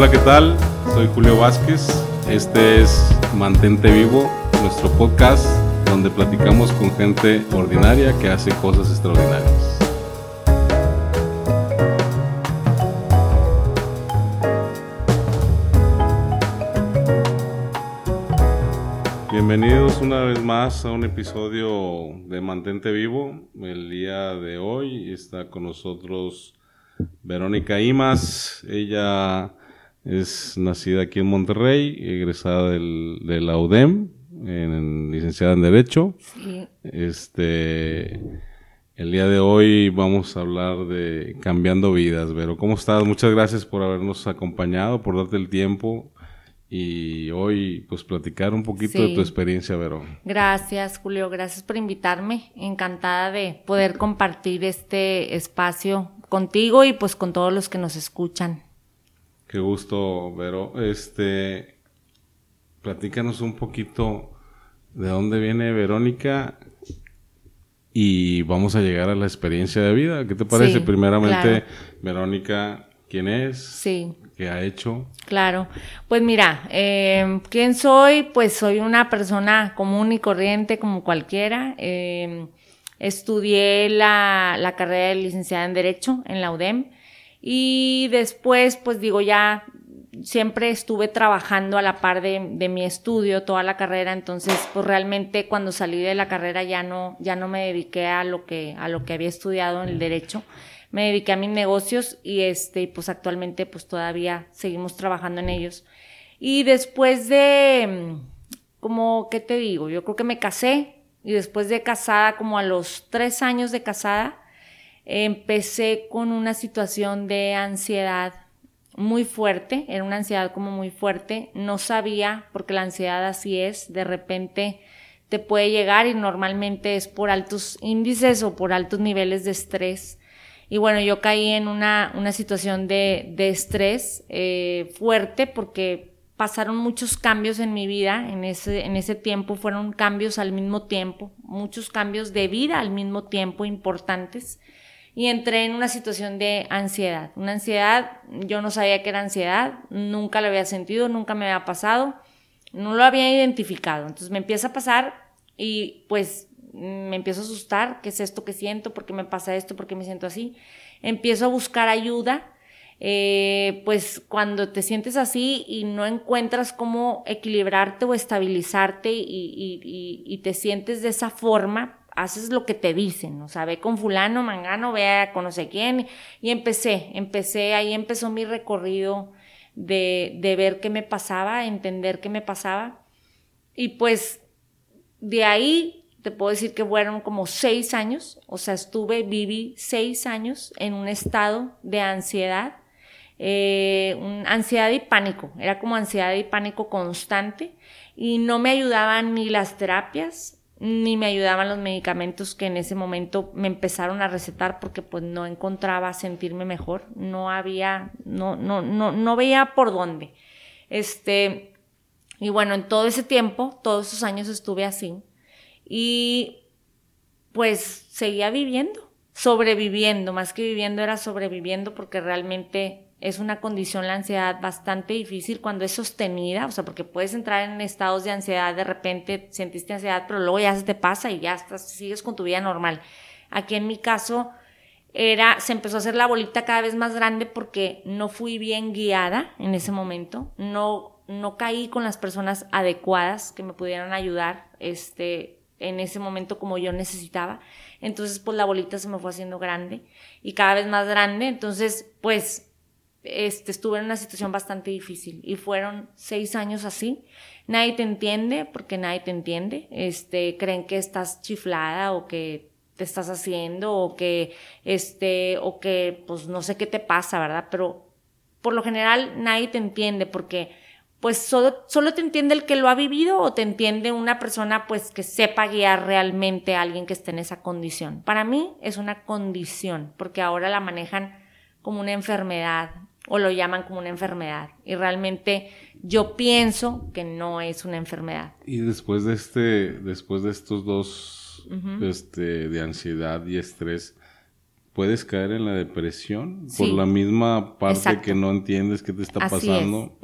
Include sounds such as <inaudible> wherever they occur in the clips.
Hola, ¿qué tal? Soy Julio Vázquez. Este es Mantente Vivo, nuestro podcast donde platicamos con gente ordinaria que hace cosas extraordinarias. Bienvenidos una vez más a un episodio de Mantente Vivo. El día de hoy está con nosotros Verónica Imas. Ella es nacida aquí en Monterrey, egresada del, de la UDEM, en, licenciada en Derecho. Este, el día de hoy vamos a hablar de cambiando vidas, Vero. ¿Cómo estás? Muchas gracias por habernos acompañado, por darte el tiempo y hoy pues platicar un poquito de tu experiencia, Vero. Gracias, Julio. Gracias por invitarme. Encantada de poder compartir este espacio contigo y pues con todos los que nos escuchan. Qué gusto, Vero. Este, platícanos un poquito de dónde viene Verónica y vamos a llegar a la experiencia de vida. ¿Qué te parece? Primeramente, Verónica, ¿quién es? Sí. ¿Qué ha hecho? Claro. Pues mira, eh, ¿quién soy? Pues soy una persona común y corriente como cualquiera. Eh, estudié la, la carrera de licenciada en Derecho en la UDEM. Y después, pues digo, ya siempre estuve trabajando a la par de, de, mi estudio toda la carrera, entonces pues realmente cuando salí de la carrera ya no, ya no me dediqué a lo que, a lo que había estudiado en el derecho, me dediqué a mis negocios y este, pues actualmente pues todavía seguimos trabajando en ellos. Y después de, como, ¿qué te digo? Yo creo que me casé y después de casada, como a los tres años de casada, empecé con una situación de ansiedad muy fuerte, era una ansiedad como muy fuerte, no sabía, porque la ansiedad así es, de repente te puede llegar y normalmente es por altos índices o por altos niveles de estrés. Y bueno, yo caí en una, una situación de, de estrés eh, fuerte porque pasaron muchos cambios en mi vida, en ese, en ese tiempo fueron cambios al mismo tiempo, muchos cambios de vida al mismo tiempo importantes y entré en una situación de ansiedad. Una ansiedad, yo no sabía que era ansiedad, nunca lo había sentido, nunca me había pasado, no lo había identificado. Entonces me empieza a pasar y pues me empiezo a asustar, ¿qué es esto que siento? ¿Por qué me pasa esto? ¿Por qué me siento así? Empiezo a buscar ayuda. Eh, pues cuando te sientes así y no encuentras cómo equilibrarte o estabilizarte y te sientes de esa forma, haces lo que te dicen, o sea, ve con fulano, mangano, ve a no sé quién. Y empecé, empecé, ahí empezó mi recorrido de, de ver qué me pasaba, entender qué me pasaba. Y pues de ahí te puedo decir que fueron como seis años, o sea, estuve, viví seis años en un estado de ansiedad, eh, ansiedad y pánico, era como ansiedad y pánico constante y no me ayudaban ni las terapias, ni me ayudaban los medicamentos que en ese momento me empezaron a recetar porque pues no encontraba sentirme mejor, no había, no, no, no, no veía por dónde. Este, y bueno, en todo ese tiempo, todos esos años estuve así y pues seguía viviendo, sobreviviendo, más que viviendo era sobreviviendo porque realmente es una condición, la ansiedad, bastante difícil cuando es sostenida, o sea, porque puedes entrar en estados de ansiedad, de repente sentiste ansiedad, pero luego ya se te pasa y ya estás, sigues con tu vida normal. Aquí en mi caso era, se empezó a hacer la bolita cada vez más grande porque no fui bien guiada en ese momento, no, no caí con las personas adecuadas que me pudieran ayudar, este, en ese momento como yo necesitaba. Entonces, pues la bolita se me fue haciendo grande y cada vez más grande. Entonces, pues este, estuve en una situación bastante difícil y fueron seis años así. Nadie te entiende porque nadie te entiende. Este, creen que estás chiflada o que te estás haciendo o que, este, o que, pues no sé qué te pasa, ¿verdad? Pero por lo general nadie te entiende porque, pues solo, solo te entiende el que lo ha vivido o te entiende una persona, pues que sepa guiar realmente a alguien que esté en esa condición. Para mí es una condición porque ahora la manejan como una enfermedad, o lo llaman como una enfermedad. Y realmente yo pienso que no es una enfermedad. Y después de este, después de estos dos, este, de ansiedad y estrés, puedes caer en la depresión por la misma parte que no entiendes qué te está pasando.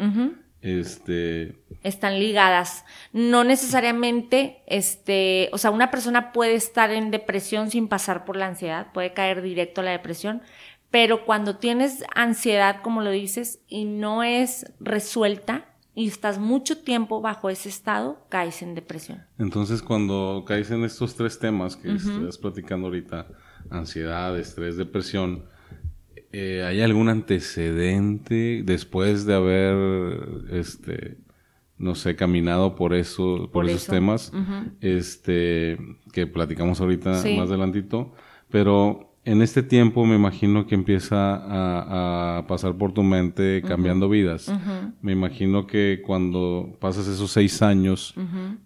Este están ligadas. No necesariamente este, o sea, una persona puede estar en depresión sin pasar por la ansiedad, puede caer directo a la depresión, pero cuando tienes ansiedad, como lo dices, y no es resuelta, y estás mucho tiempo bajo ese estado, caes en depresión. Entonces, cuando caes en estos tres temas que estás platicando ahorita, ansiedad, estrés, depresión, eh, ¿hay algún antecedente después de haber, este, no sé, caminado por eso, por, esos temas, este, que platicamos ahorita más adelantito, pero en este tiempo me imagino que empieza a, pasar por tu mente cambiando vidas. Me imagino que cuando pasas esos seis años,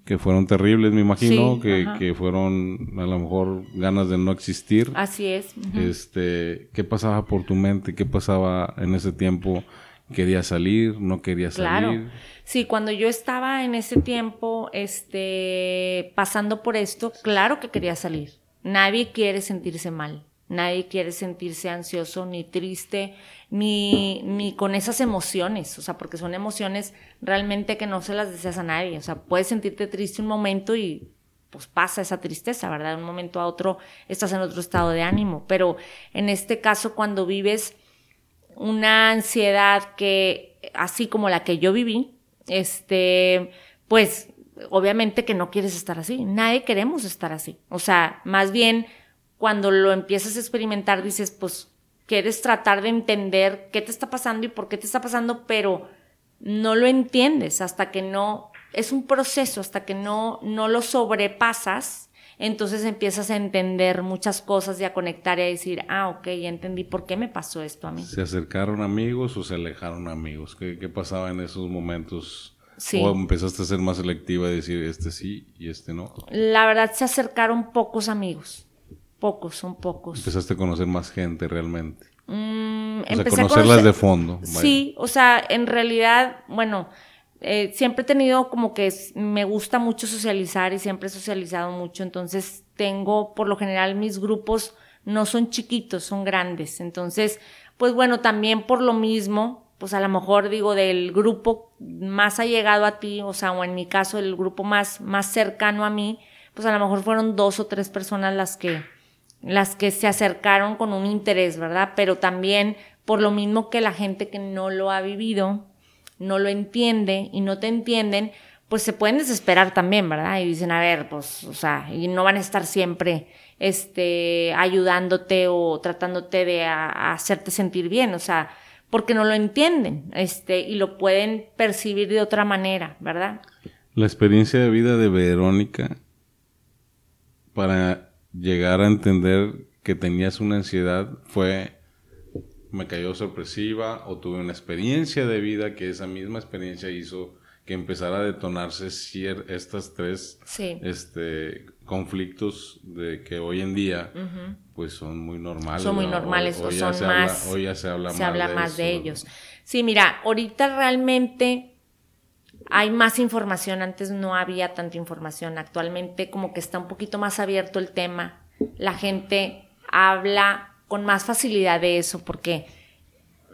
que fueron terribles, me imagino, que, fueron a lo mejor ganas de no existir. Así es. Este, ¿qué pasaba por tu mente? ¿Qué pasaba en ese tiempo? ¿Quería salir? ¿No quería salir? Claro. Sí, cuando yo estaba en ese tiempo, este, pasando por esto, claro que quería salir. Nadie quiere sentirse mal Nadie quiere sentirse ansioso ni triste, ni, ni con esas emociones, o sea, porque son emociones realmente que no se las deseas a nadie. O sea, puedes sentirte triste un momento y pues pasa esa tristeza, ¿verdad? De un momento a otro estás en otro estado de ánimo. Pero en este caso, cuando vives una ansiedad que, así como la que yo viví, este, pues obviamente que no quieres estar así. Nadie queremos estar así. O sea, más bien cuando lo empiezas a experimentar dices, pues quieres tratar de entender qué te está pasando y por qué te está pasando, pero no lo entiendes hasta que no, es un proceso, hasta que no, no lo sobrepasas, entonces empiezas a entender muchas cosas y a conectar y a decir, ah, ok, ya entendí por qué me pasó esto a mí. ¿Se acercaron amigos o se alejaron amigos? ¿Qué, qué pasaba en esos momentos? Sí. ¿O empezaste a ser más selectiva y decir, este sí y este no? La verdad, se acercaron pocos amigos Pocos, son pocos. Empezaste a conocer más gente realmente. Mm, o sea, conocerlas de fondo. Sí, o sea, en realidad, bueno, eh, siempre he tenido como que me gusta mucho socializar y siempre he socializado mucho, entonces tengo, por lo general, mis grupos no son chiquitos, son grandes. Entonces, pues bueno, también por lo mismo, pues a lo mejor digo del grupo más allegado a ti, o sea, o en mi caso el grupo más, más cercano a mí, pues a lo mejor fueron dos o tres personas las que, las que se acercaron con un interés, ¿verdad? Pero también por lo mismo que la gente que no lo ha vivido, no lo entiende y no te entienden, pues se pueden desesperar también, ¿verdad? Y dicen, a ver, pues, o sea, y no van a estar siempre, este, ayudándote o tratándote de hacerte sentir bien, o sea, porque no lo entienden, este, y lo pueden percibir de otra manera, ¿verdad? La experiencia de vida de Verónica para llegar a entender que tenías una ansiedad fue me cayó sorpresiva o tuve una experiencia de vida que esa misma experiencia hizo que empezara a detonarse estas tres este, conflictos de que hoy en día pues son muy normales. Son muy normales, son más... hoy ya se habla se más, habla de, más de ellos. Sí, mira, ahorita realmente hay más información, antes no había tanta información, actualmente como que está un poquito más abierto el tema, la gente habla con más facilidad de eso, porque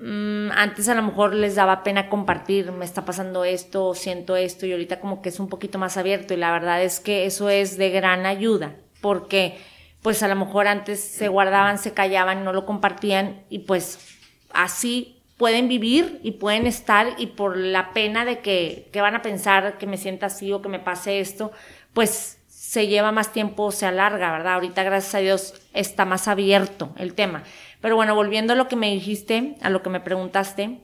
mm, antes a lo mejor les daba pena compartir, me está pasando esto, siento esto, y ahorita como que es un poquito más abierto, y la verdad es que eso es de gran ayuda, porque pues a lo mejor antes se guardaban, se callaban, no lo compartían, y pues así pueden vivir y pueden estar y por la pena de que, que, van a pensar que me sienta así o que me pase esto, pues se lleva más tiempo, se alarga, ¿verdad? Ahorita, gracias a Dios, está más abierto el tema. Pero bueno, volviendo a lo que me dijiste, a lo que me preguntaste,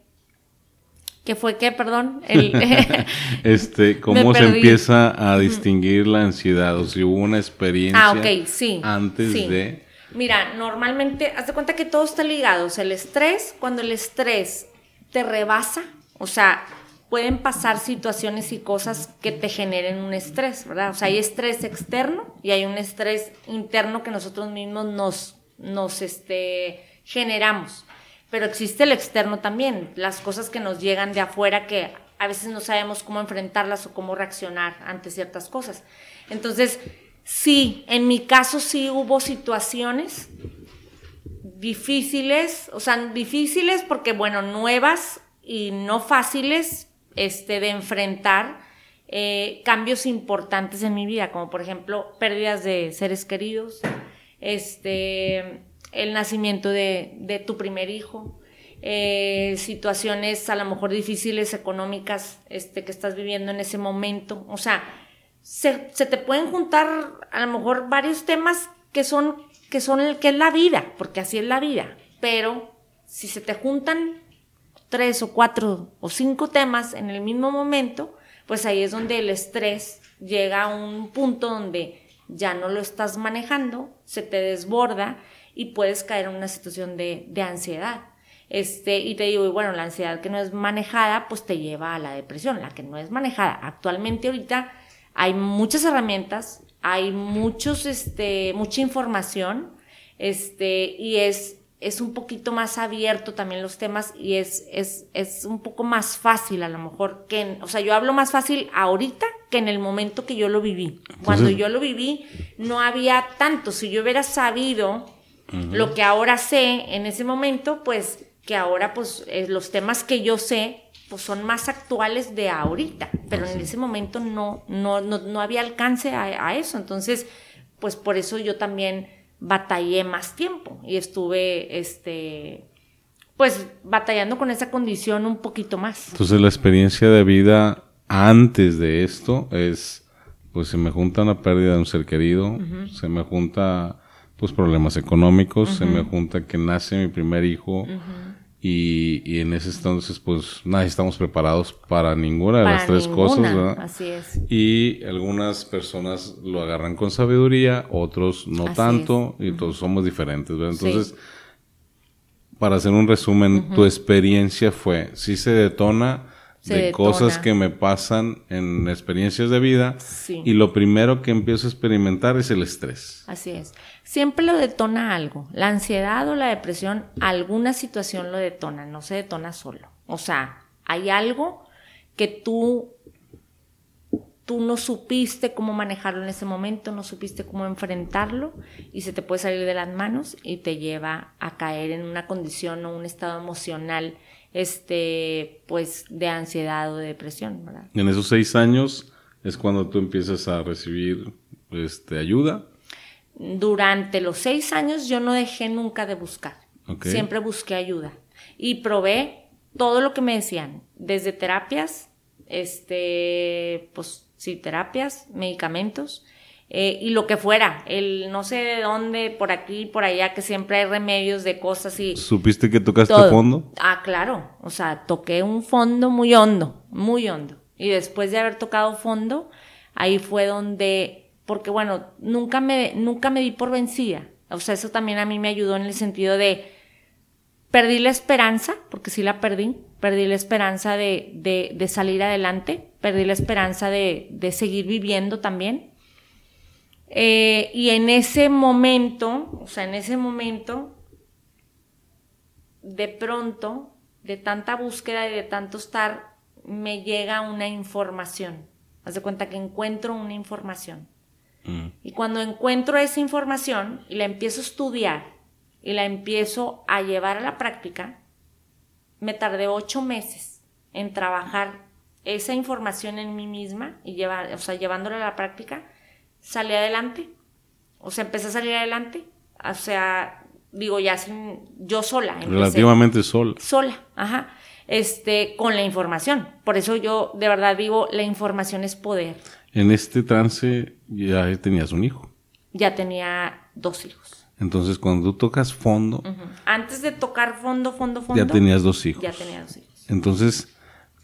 ¿qué fue qué, perdón? <laughs> <laughs> este, ¿cómo se empieza a distinguir la ansiedad? O si hubo una experiencia ah, sí, antes de Mira, normalmente, haz de cuenta que todo está ligado. O sea, el estrés, cuando el estrés te rebasa, o sea, pueden pasar situaciones y cosas que te generen un estrés, ¿verdad? O sea, hay estrés externo y hay un estrés interno que nosotros mismos nos, nos este, generamos. Pero existe el externo también, las cosas que nos llegan de afuera que a veces no sabemos cómo enfrentarlas o cómo reaccionar ante ciertas cosas. Entonces, Sí, en mi caso sí hubo situaciones difíciles, o sea, difíciles porque, bueno, nuevas y no fáciles este, de enfrentar eh, cambios importantes en mi vida, como por ejemplo pérdidas de seres queridos, este, el nacimiento de, tu primer hijo, eh, situaciones a lo mejor difíciles económicas este, que estás viviendo en ese momento. O sea, se, te pueden juntar a lo mejor varios temas que son, que son, que es la vida, porque así es la vida. Pero si se te juntan tres o cuatro o cinco temas en el mismo momento, pues ahí es donde el estrés llega a un punto donde ya no lo estás manejando, se te desborda y puedes caer en una situación de, de ansiedad. Este, y te digo, y bueno, la ansiedad que no es manejada, pues te lleva a la depresión, la que no es manejada. Actualmente ahorita hay muchas herramientas, hay muchos, este, mucha información, este, y es, es un poquito más abierto también los temas y es, es, es un poco más fácil a lo mejor que, o sea, yo hablo más fácil ahorita que en el momento que yo lo viví. Cuando yo lo viví no había tanto, si yo hubiera sabido lo que ahora sé en ese momento, pues que ahora pues eh, los temas que yo sé pues son más actuales de ahorita, pero en ese momento no, no, no, había alcance a, eso, entonces pues por eso yo también batallé más tiempo y estuve este pues batallando con esa condición un poquito más. Entonces la experiencia de vida antes de esto es pues se me junta una pérdida de un ser querido, se me junta pues problemas económicos, se me junta que nace mi primer hijo y, y, en ese entonces pues nadie estamos preparados para ninguna de las tres cosas, ¿verdad? Así es. Y algunas personas lo agarran con sabiduría, otros no tanto, y todos somos diferentes, ¿verdad? Entonces, para hacer un resumen, tu experiencia fue, si se detona de cosas que me pasan en experiencias de vida y lo primero que empiezo a experimentar es el estrés. Así es. Siempre lo detona algo. La ansiedad o la depresión, alguna situación lo detona, no se detona solo. O sea, hay algo que tú tú no supiste cómo manejarlo en ese momento, no supiste cómo enfrentarlo y se te puede salir de las manos y te lleva a caer en una condición o un estado emocional este, pues, de ansiedad o de depresión, ¿verdad? En esos seis años es cuando tú empiezas a recibir, este, ayuda. Durante los seis años yo no dejé nunca de buscar. Siempre busqué ayuda. Y probé todo lo que me decían, desde terapias, este, pues, sí, terapias, medicamentos, eh, y lo que fuera, el no sé de dónde, por aquí, por allá, que siempre hay remedios de cosas y... ¿Supiste que tocaste fondo? Ah, claro, o sea, toqué un fondo muy hondo, muy hondo. Y después de haber tocado fondo, ahí fue donde, porque bueno, nunca me, nunca me di por vencida. O sea, eso también a mí me ayudó en el sentido de, perdí la esperanza, porque sí la perdí, perdí la esperanza de, de, de salir adelante, perdí la esperanza de, de seguir viviendo también eh, y en ese momento, o sea, en ese momento, de pronto, de tanta búsqueda y de tanto estar, me llega una información. Haz de cuenta que encuentro una información. Mm. Y cuando encuentro esa información y la empiezo a estudiar y la empiezo a llevar a la práctica, me tardé ocho meses en trabajar esa información en mí misma y llevar, o sea, llevándola a la práctica salí adelante. O sea, empecé a salir adelante. O sea, digo, ya sin, yo sola. Relativamente sola. Sola, ajá. Este, con la información. Por eso yo de verdad digo, la información es poder. En este trance ya tenías un hijo. Ya tenía dos hijos. Entonces, cuando tú tocas fondo. Antes de tocar fondo, fondo, fondo. Ya tenías dos hijos. Ya tenía dos hijos. Entonces,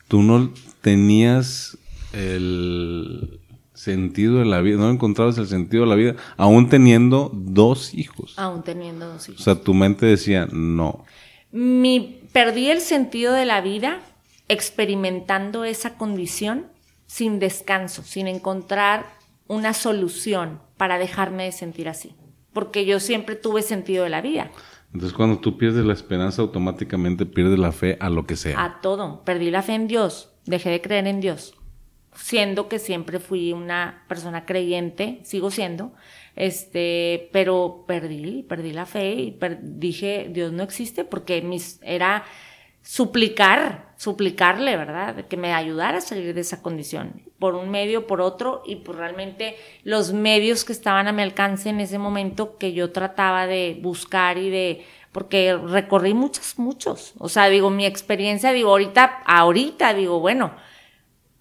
tú no tenías el sentido de la vida, no encontrabas el sentido de la vida, aún teniendo dos hijos. Aún teniendo dos hijos. O sea, tu mente decía, no. Mi, perdí el sentido de la vida experimentando esa condición sin descanso, sin encontrar una solución para dejarme de sentir así. Porque yo siempre tuve sentido de la vida. Entonces, cuando tú pierdes la esperanza, automáticamente pierdes la fe a lo que sea. A todo. Perdí la fe en Dios. Dejé de creer en Dios siendo que siempre fui una persona creyente, sigo siendo, este, pero perdí, perdí la fe y dije, Dios no existe porque mis, era suplicar, suplicarle, ¿verdad? Que me ayudara a salir de esa condición, por un medio, por otro, y por realmente los medios que estaban a mi alcance en ese momento que yo trataba de buscar y de, porque recorrí muchos, muchos. O sea, digo, mi experiencia, digo, ahorita, ahorita, digo, bueno,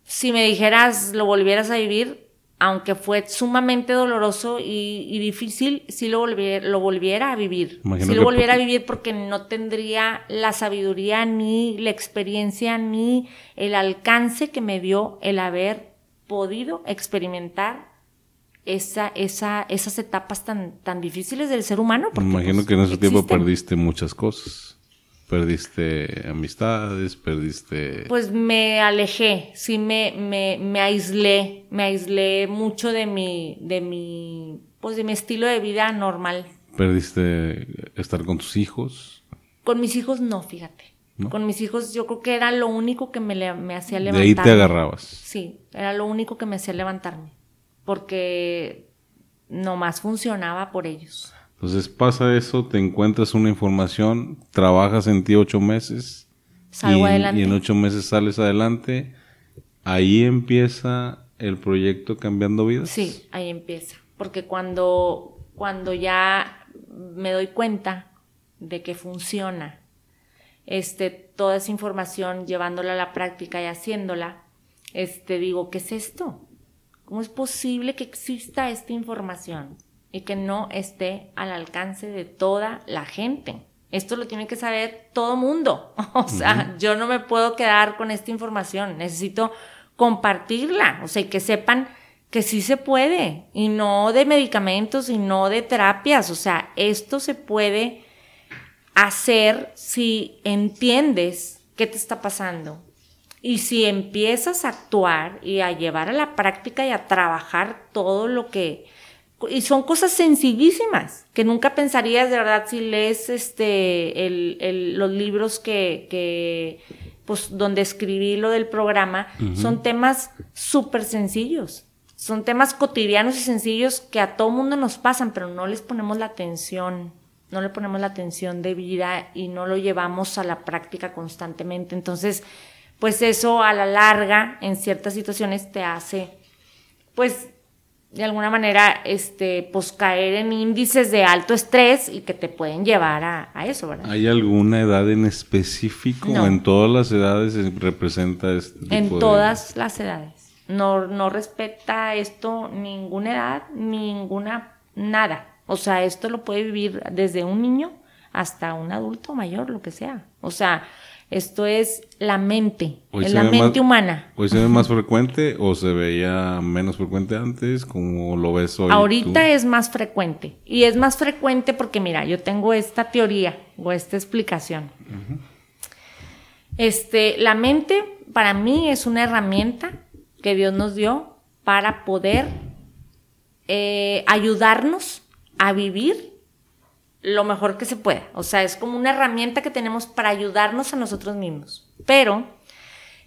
si me dijeras, lo volvieras a vivir, aunque fue sumamente doloroso y, difícil, si lo volviera, lo volviera a vivir. si lo volviera a vivir porque no tendría la sabiduría, ni la experiencia, ni el alcance que me dio el haber podido experimentar esa, esa, esas etapas tan, tan difíciles del ser humano. Imagino pues, que en ese tiempo perdiste muchas cosas. Perdiste amistades, perdiste... Pues me alejé, sí me, me, me aislé, me aislé mucho de mi, de mi, pues de mi estilo de vida normal. ¿Perdiste estar con tus hijos? Con mis hijos no, fíjate. Con mis hijos yo creo que era lo único que me, me hacía levantarme. De ahí te agarrabas. Sí, era lo único que me hacía levantarme. Porque nomás funcionaba por ellos. Entonces pasa eso, te encuentras una información, trabajas en ti ocho meses. Salgo y, adelante. Y en ocho meses sales adelante. Ahí empieza el proyecto Cambiando Vidas. Sí, ahí empieza. Porque cuando, cuando ya me doy cuenta de que funciona, este, toda esa información, llevándola a la práctica y haciéndola, este, digo, ¿qué es esto? ¿Cómo es posible que exista esta información? Y que no esté al alcance de toda la gente. Esto lo tiene que saber todo mundo. <laughs> O sea, yo no me puedo quedar con esta información. Necesito compartirla. O sea, y que sepan que sí se puede. Y no de medicamentos y no de terapias. O sea, esto se puede hacer si entiendes qué te está pasando. Y si empiezas a actuar y a llevar a la práctica y a trabajar todo lo que y son cosas sencillísimas que nunca pensarías de verdad si lees este el, los libros que, que, pues donde escribí lo del programa son temas súper sencillos. Son temas cotidianos y sencillos que a todo mundo nos pasan pero no les ponemos la atención no le ponemos la atención de vida y no lo llevamos a la práctica constantemente. Entonces pues eso a la larga en ciertas situaciones te hace pues de alguna manera, este, pues caer en índices de alto estrés y que te pueden llevar a, eso, ¿verdad? ¿Hay alguna edad en específico o en todas las edades representa este tipo En todas las edades. No, no respeta esto ninguna edad, ninguna, nada. O sea, esto lo puede vivir desde un niño hasta un adulto mayor, lo que sea. O sea, esto es la mente, es la mente humana. ¿Hoy se ve más frecuente o se veía menos frecuente antes? como lo ves hoy? Ahorita es más frecuente. Y es más frecuente porque, mira, yo tengo esta teoría o esta explicación. Este, la mente para mí es una herramienta que Dios nos dio para poder eh, ayudarnos a vivir lo mejor que se pueda. O sea, es como una herramienta que tenemos para ayudarnos a nosotros mismos. Pero,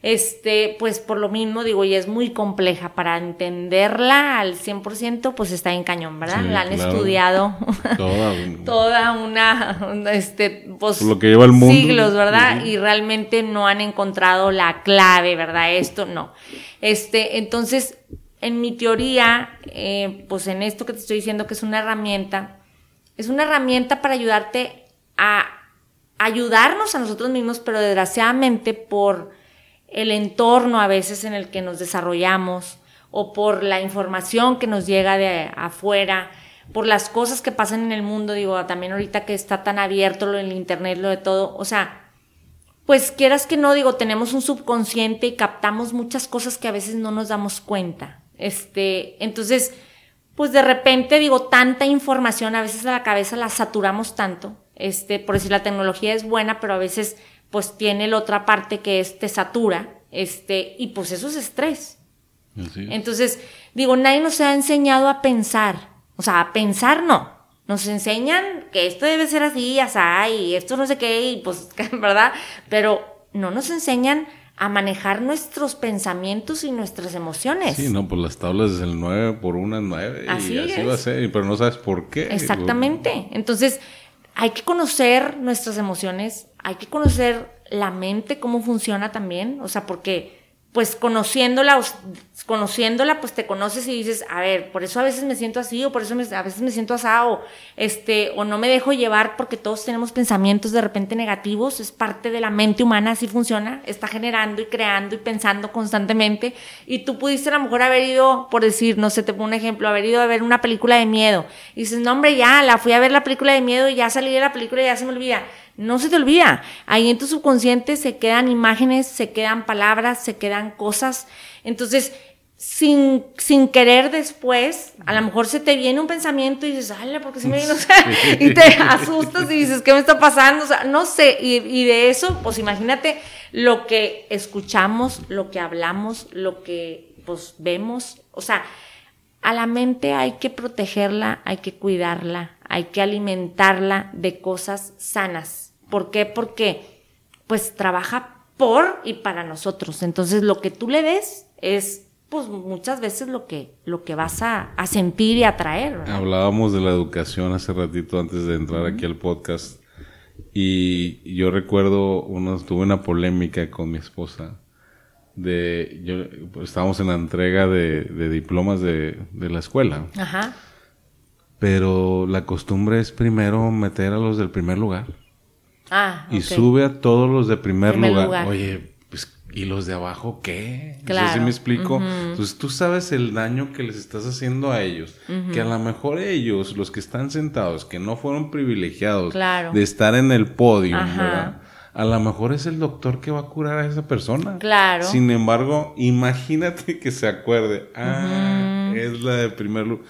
este, pues por lo mismo digo, y es muy compleja para entenderla al 100%, pues está en cañón, ¿verdad? la han estudiado toda, <laughs> una, este, pues lo que lleva el mundo. siglos, ¿verdad? Y realmente no han encontrado la clave, ¿verdad? Esto no. Este, entonces, en mi teoría, eh, pues en esto que te estoy diciendo que es una herramienta, es una herramienta para ayudarte a ayudarnos a nosotros mismos, pero desgraciadamente por el entorno a veces en el que nos desarrollamos o por la información que nos llega de afuera, por las cosas que pasan en el mundo, digo, también ahorita que está tan abierto lo del internet, lo de todo, o sea, pues quieras que no, digo, tenemos un subconsciente y captamos muchas cosas que a veces no nos damos cuenta. Este, entonces, pues de repente digo, tanta información, a veces a la cabeza la saturamos tanto, este, por decir la tecnología es buena, pero a veces pues tiene la otra parte que es te satura, este, y pues eso es estrés. Entonces, digo, nadie nos ha enseñado a pensar, o sea, a pensar no. Nos enseñan que esto debe ser así, así, y esto no sé qué, y pues, <laughs> ¿verdad? Pero no nos enseñan a manejar nuestros pensamientos y nuestras emociones. Sí, no, pues las tablas del 9 por una es 9 así y así va a ser, pero no sabes por qué. Exactamente. Entonces, hay que conocer nuestras emociones, hay que conocer la mente, cómo funciona también, o sea, porque pues conociéndola, conociéndola, pues te conoces y dices, a ver, por eso a veces me siento así, o por eso a veces me siento asado, este, o no me dejo llevar porque todos tenemos pensamientos de repente negativos, es parte de la mente humana, así funciona, está generando y creando y pensando constantemente, y tú pudiste a lo mejor haber ido, por decir, no sé, te pongo un ejemplo, haber ido a ver una película de miedo, y dices, no hombre, ya, la fui a ver la película de miedo y ya salí de la película y ya se me olvida no se te olvida. Ahí en tu subconsciente se quedan imágenes, se quedan palabras, se quedan cosas. Entonces, sin, sin querer después, a lo mejor se te viene un pensamiento y dices, ay, ¿por qué se me viene? <laughs> y te asustas y dices, ¿qué me está pasando? O sea, no sé. Y, y de eso, pues imagínate lo que escuchamos, lo que hablamos, lo que pues vemos. O sea, a la mente hay que protegerla, hay que cuidarla, hay que alimentarla de cosas sanas ¿Por qué? Porque pues trabaja por y para nosotros. Entonces lo que tú le des es pues muchas veces lo que, lo que vas a, sentir y atraer. Hablábamos de la educación hace ratito antes de entrar aquí al podcast y yo recuerdo, uno, tuve una polémica con mi esposa de, yo, pues, estábamos en la entrega de, diplomas de, de, la escuela. Ajá. Pero la costumbre es primero meter a los del primer lugar. Ah, y sube a todos los de primer, lugar. Oye, pues, ¿y los de abajo qué? Claro. si me explico. Entonces tú sabes el daño que les estás haciendo a ellos. Que a lo mejor ellos, los que están sentados, que no fueron privilegiados de estar en el podio, ¿verdad? A lo mejor es el doctor que va a curar a esa persona. Claro. Sin embargo, imagínate que se acuerde. Ah, es la de primer lugar.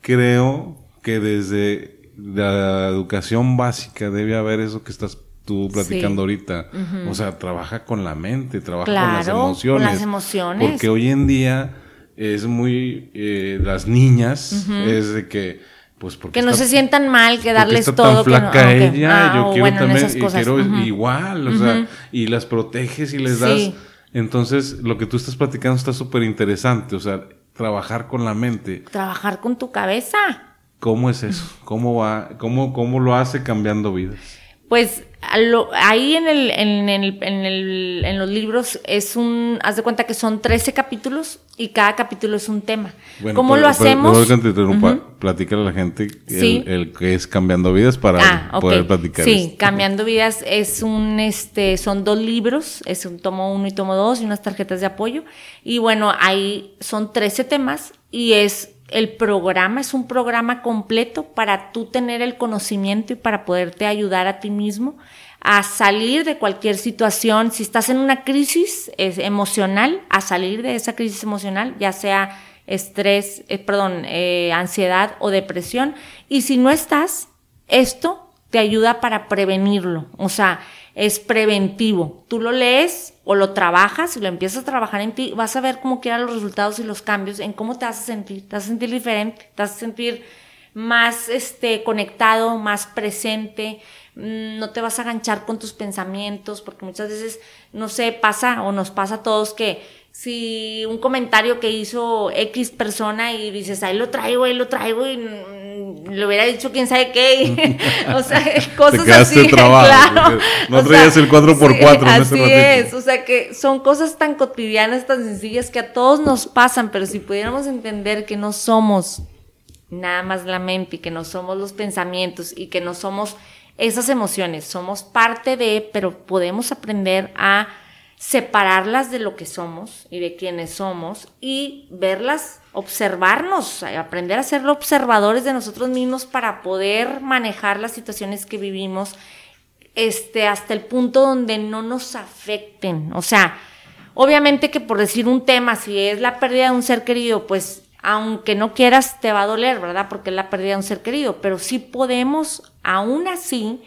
Creo que desde la educación básica debe haber eso que estás tú platicando ahorita. O sea, trabaja con la mente, trabaja con las emociones. Con las emociones. Porque hoy en día es muy eh, las niñas es de que pues porque que no se sientan mal que darles está todo tan flaca ella yo quiero también y quiero igual o sea y las proteges y les das. Entonces lo que tú estás platicando está súper interesante o sea trabajar con la mente. Trabajar con tu cabeza ¿Cómo es eso? ¿Cómo va? ¿Cómo, cómo lo hace cambiando vidas? Pues ahí en, el, en, el, en, el, en, los libros es un, haz de cuenta que son 13 capítulos y cada capítulo es un tema. ¿Cómo lo hacemos? Platicar a la gente el, que es Cambiando Vidas para ah, poder platicar. Sí, Cambiando Vidas es un, este, son dos libros, es un tomo uno y tomo dos y unas tarjetas de apoyo. Y bueno, ahí son 13 temas y es el programa es un programa completo para tú tener el conocimiento y para poderte ayudar a ti mismo a salir de cualquier situación. Si estás en una crisis emocional, a salir de esa crisis emocional, ya sea estrés, eh, perdón, eh, ansiedad o depresión. Y si no estás, esto te ayuda para prevenirlo. O sea, es preventivo. Tú lo lees o lo trabajas y lo empiezas a trabajar en ti, vas a ver cómo quedan los resultados y los cambios en cómo te vas a sentir. Te vas a sentir diferente, te vas a sentir más este, conectado, más presente, mm, no te vas a aganchar con tus pensamientos, porque muchas veces, no sé, pasa o nos pasa a todos que si un comentario que hizo X persona y dices, ahí lo traigo, ahí lo traigo y le hubiera dicho quién sabe qué. <laughs> o sea, <laughs> cosas así. <laughs> claro. No traías el 4x4 en Así es, o sea que son cosas tan cotidianas, tan sencillas que a todos nos pasan, pero si pudiéramos entender que no somos nada más la mente y que no somos los pensamientos y que no somos esas emociones, somos parte de, pero podemos aprender a separarlas de lo que somos y de quienes somos y verlas, observarnos, aprender a ser observadores de nosotros mismos para poder manejar las situaciones que vivimos este, hasta el punto donde no nos afecten. O sea, obviamente que por decir un tema, si es la pérdida de un ser querido, pues aunque no quieras te va a doler, ¿verdad? Porque es la pérdida de un ser querido, pero sí podemos, aún así,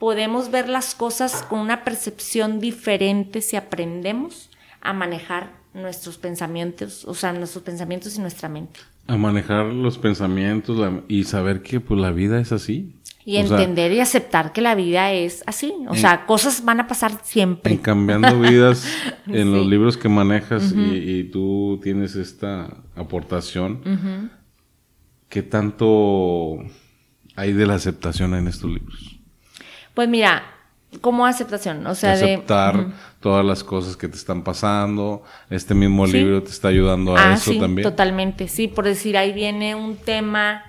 podemos ver las cosas con una percepción diferente si aprendemos a manejar nuestros pensamientos, o sea, nuestros pensamientos y nuestra mente. A manejar los pensamientos y saber que pues la vida es así. Y entender y aceptar que la vida es así. O sea, cosas van a pasar siempre. En cambiando vidas, <laughs> en los libros que manejas y, tú tienes esta aportación, ¿qué tanto hay de la aceptación en estos libros? Pues mira, como aceptación, o sea, aceptar todas las cosas que te están pasando. Este mismo libro te está ayudando a ah, eso sí, también. Totalmente, sí, por decir, ahí viene un tema,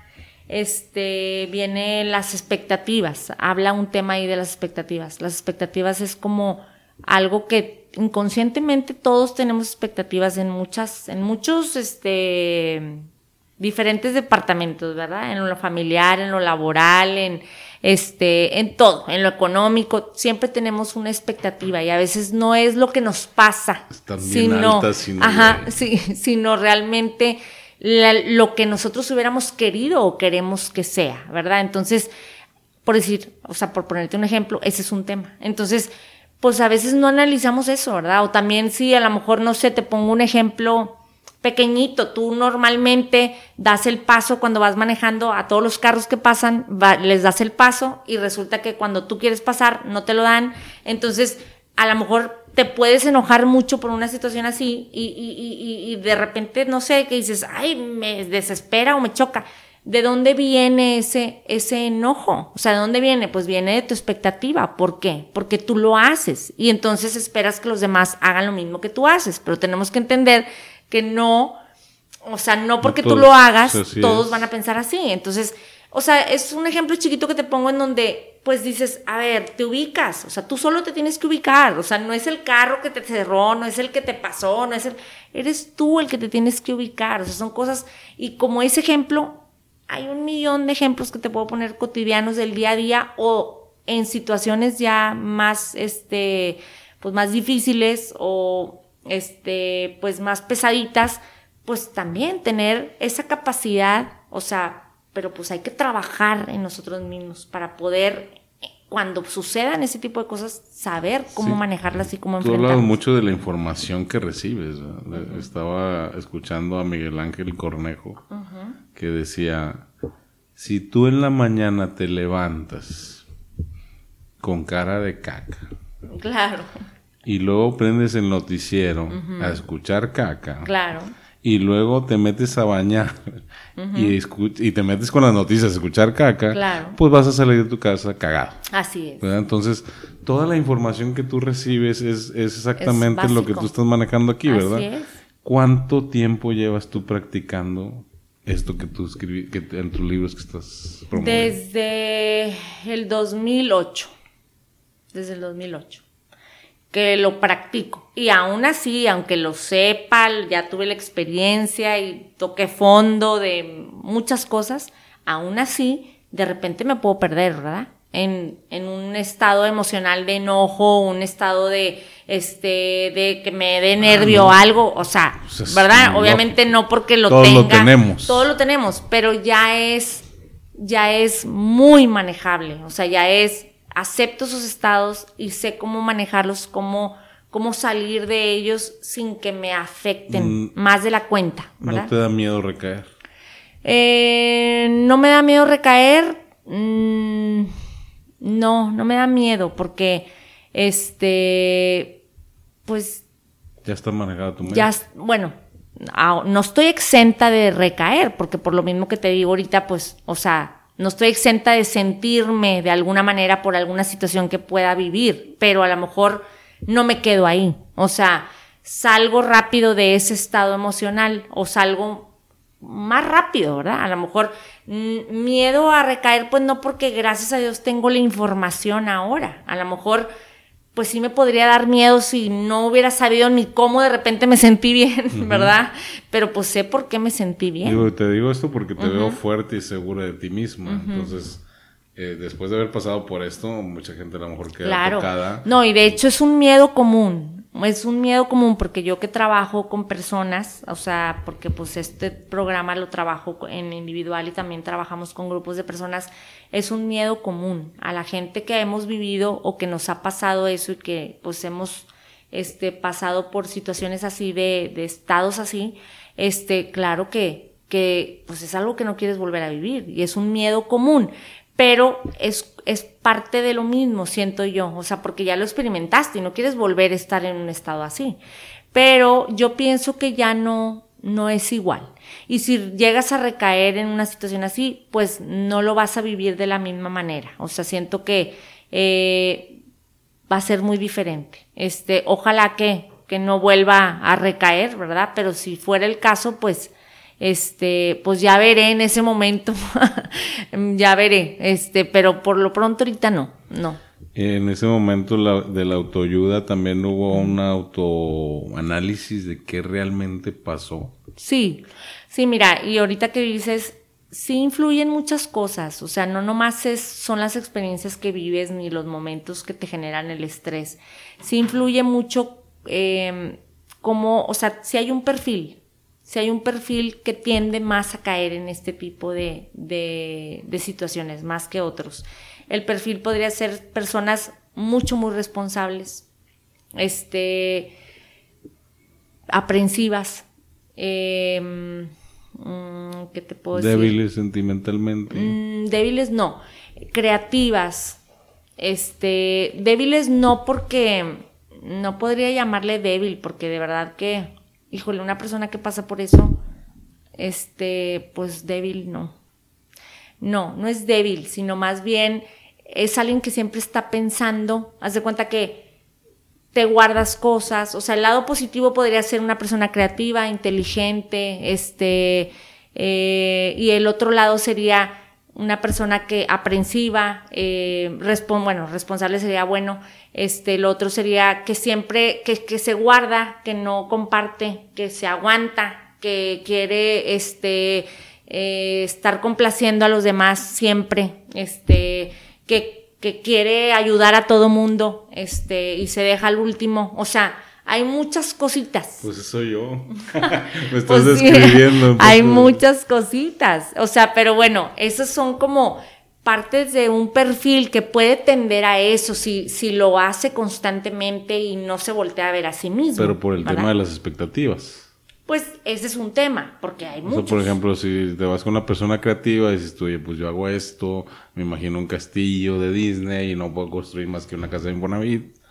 este, viene las expectativas, habla un tema ahí de las expectativas. Las expectativas es como algo que inconscientemente todos tenemos expectativas en muchas, en muchos, este, diferentes departamentos, ¿verdad? En lo familiar, en lo laboral, en este, en todo, en lo económico, siempre tenemos una expectativa y a veces no es lo que nos pasa, sino, ajá, sí, sino realmente lo que nosotros hubiéramos querido o queremos que sea, ¿verdad? Entonces, por decir, o sea, por ponerte un ejemplo, ese es un tema. Entonces, pues a veces no analizamos eso, ¿verdad? O también si a lo mejor, no sé, te pongo un ejemplo, pequeñito. Tú normalmente das el paso cuando vas manejando a todos los carros que pasan, les das el paso y resulta que cuando tú quieres pasar no te lo dan. Entonces, a lo mejor te puedes enojar mucho por una situación así y, y, y, y de repente, no sé, que dices, ay, me desespera o me choca. ¿De dónde viene ese, ese enojo? O sea, ¿de dónde viene? Pues viene de tu expectativa. ¿Por qué? Porque tú lo haces y entonces esperas que los demás hagan lo mismo que tú haces. Pero tenemos que entender que no, o sea, no porque tú lo hagas, todos van a pensar así. Entonces, o sea, es un ejemplo chiquito que te pongo en donde, pues dices, a ver, te ubicas, o sea, tú solo te tienes que ubicar, o sea, no es el carro que te cerró, no es el que te pasó, no es el, eres tú el que te tienes que ubicar, o sea, son cosas, y como ese ejemplo, hay un millón de ejemplos que te puedo poner cotidianos del día a día o en situaciones ya más, este, pues más difíciles o este, pues más pesaditas, pues también tener esa capacidad, o sea, pero pues hay que trabajar en nosotros mismos para poder cuando sucedan ese tipo de cosas, saber cómo manejarlas y cómo enfrentarlas. Tú hablas mucho de la información que recibes. Estaba escuchando a Miguel Ángel Cornejo que decía, si tú en la mañana te levantas con cara de caca, claro y luego prendes el noticiero a escuchar caca. Claro. Y luego te metes a bañar <laughs> y, y, te metes con las noticias a escuchar caca, claro. pues vas a salir de tu casa cagado. Así es. Entonces, toda la información que tú recibes es, es exactamente lo que tú estás manejando aquí, ¿verdad? Así es. ¿Cuánto tiempo llevas tú practicando esto que tú escribí, que en tus libros que estás promoviendo? Desde el 2008. Desde el 2008 que lo practico. Y aún así, aunque lo sepa, ya tuve la experiencia y toqué fondo de muchas cosas, aún así, de repente me puedo perder, ¿verdad? En, en un estado emocional de enojo, un estado de, este, de que me dé nervio o algo, o sea, pues ¿verdad? Obviamente no porque lo todo tenga. lo tenemos. Todo lo tenemos, pero ya es, ya es muy manejable, o sea, ya es acepto esos estados y sé cómo manejarlos, cómo, cómo salir de ellos sin que me afecten mm. más de la cuenta. ¿No te da miedo recaer? Eh, no me da miedo recaer. Mm, no, no me da miedo porque, este, pues... Ya está manejada tu mente. Ya, bueno, no estoy exenta de recaer porque por lo mismo que te digo ahorita, pues, o sea, no estoy exenta de sentirme de alguna manera por alguna situación que pueda vivir, pero a lo mejor no me quedo ahí. O sea, salgo rápido de ese estado emocional o salgo más rápido, ¿verdad? A lo mejor mm, miedo a recaer, pues no porque gracias a Dios tengo la información ahora. A lo mejor pues sí me podría dar miedo si no hubiera sabido ni cómo de repente me sentí bien, ¿verdad? Pero pues sé por qué me sentí bien. Digo, te digo esto porque te veo fuerte y segura de ti misma. Entonces, eh, después de haber pasado por esto, mucha gente a lo mejor queda claro. No, y de hecho es un miedo común es un miedo común porque yo que trabajo con personas, o sea, porque pues este programa lo trabajo en individual y también trabajamos con grupos de personas, es un miedo común a la gente que hemos vivido o que nos ha pasado eso y que pues hemos este, pasado por situaciones así de, de estados así, este, claro que, que pues es algo que no quieres volver a vivir y es un miedo común, pero es, es parte de lo mismo, siento yo, o sea, porque ya lo experimentaste y no quieres volver a estar en un estado así. Pero yo pienso que ya no, no es igual. Y si llegas a recaer en una situación así, pues no lo vas a vivir de la misma manera. O sea, siento que eh, va a ser muy diferente. Este, ojalá que, que no vuelva a recaer, ¿verdad? Pero si fuera el caso, pues este, pues ya veré en ese momento, <laughs> ya veré, este, pero por lo pronto ahorita no, no. En ese momento la, de la autoayuda también hubo un autoanálisis de qué realmente pasó. Sí, sí, mira, y ahorita que dices, sí influyen muchas cosas, o sea, no nomás es, son las experiencias que vives ni los momentos que te generan el estrés, sí influye mucho eh, como, o sea, si hay un perfil, si hay un perfil que tiende más a caer en este tipo de, situaciones, más que otros. El perfil podría ser personas mucho, muy responsables, este, aprensivas, em, mm, ¿qué te puedo decir? Débiles sentimentalmente. Mm, débiles no, creativas, este, débiles no porque, no podría llamarle débil, porque de verdad que híjole, una persona que pasa por eso, este, pues débil no. No, no es débil, sino más bien es alguien que siempre está pensando, haz de cuenta que te guardas cosas, o sea, el lado positivo podría ser una persona creativa, inteligente, este, eh, y el otro lado sería una persona que aprensiva, eh, bueno, responsable sería bueno, este, lo otro sería que siempre, que, que, se guarda, que no comparte, que se aguanta, que quiere, este, eh, estar complaciendo a los demás siempre, este, que, que quiere ayudar a todo mundo, este, y se deja al último, o sea, hay muchas cositas. Pues eso yo. <laughs> <laughs> Me estás pues describiendo. <laughs> hay muchas cositas. O sea, pero bueno, esas son como partes de un perfil que puede tender a eso si, si lo hace constantemente y no se voltea a ver a sí mismo. Pero por el tema de las expectativas. Pues ese es un tema, porque hay muchos. por ejemplo, si te vas con una persona creativa y dices tú, oye, pues yo hago esto, me imagino un castillo de Disney y no puedo construir más que una casa de Infonavit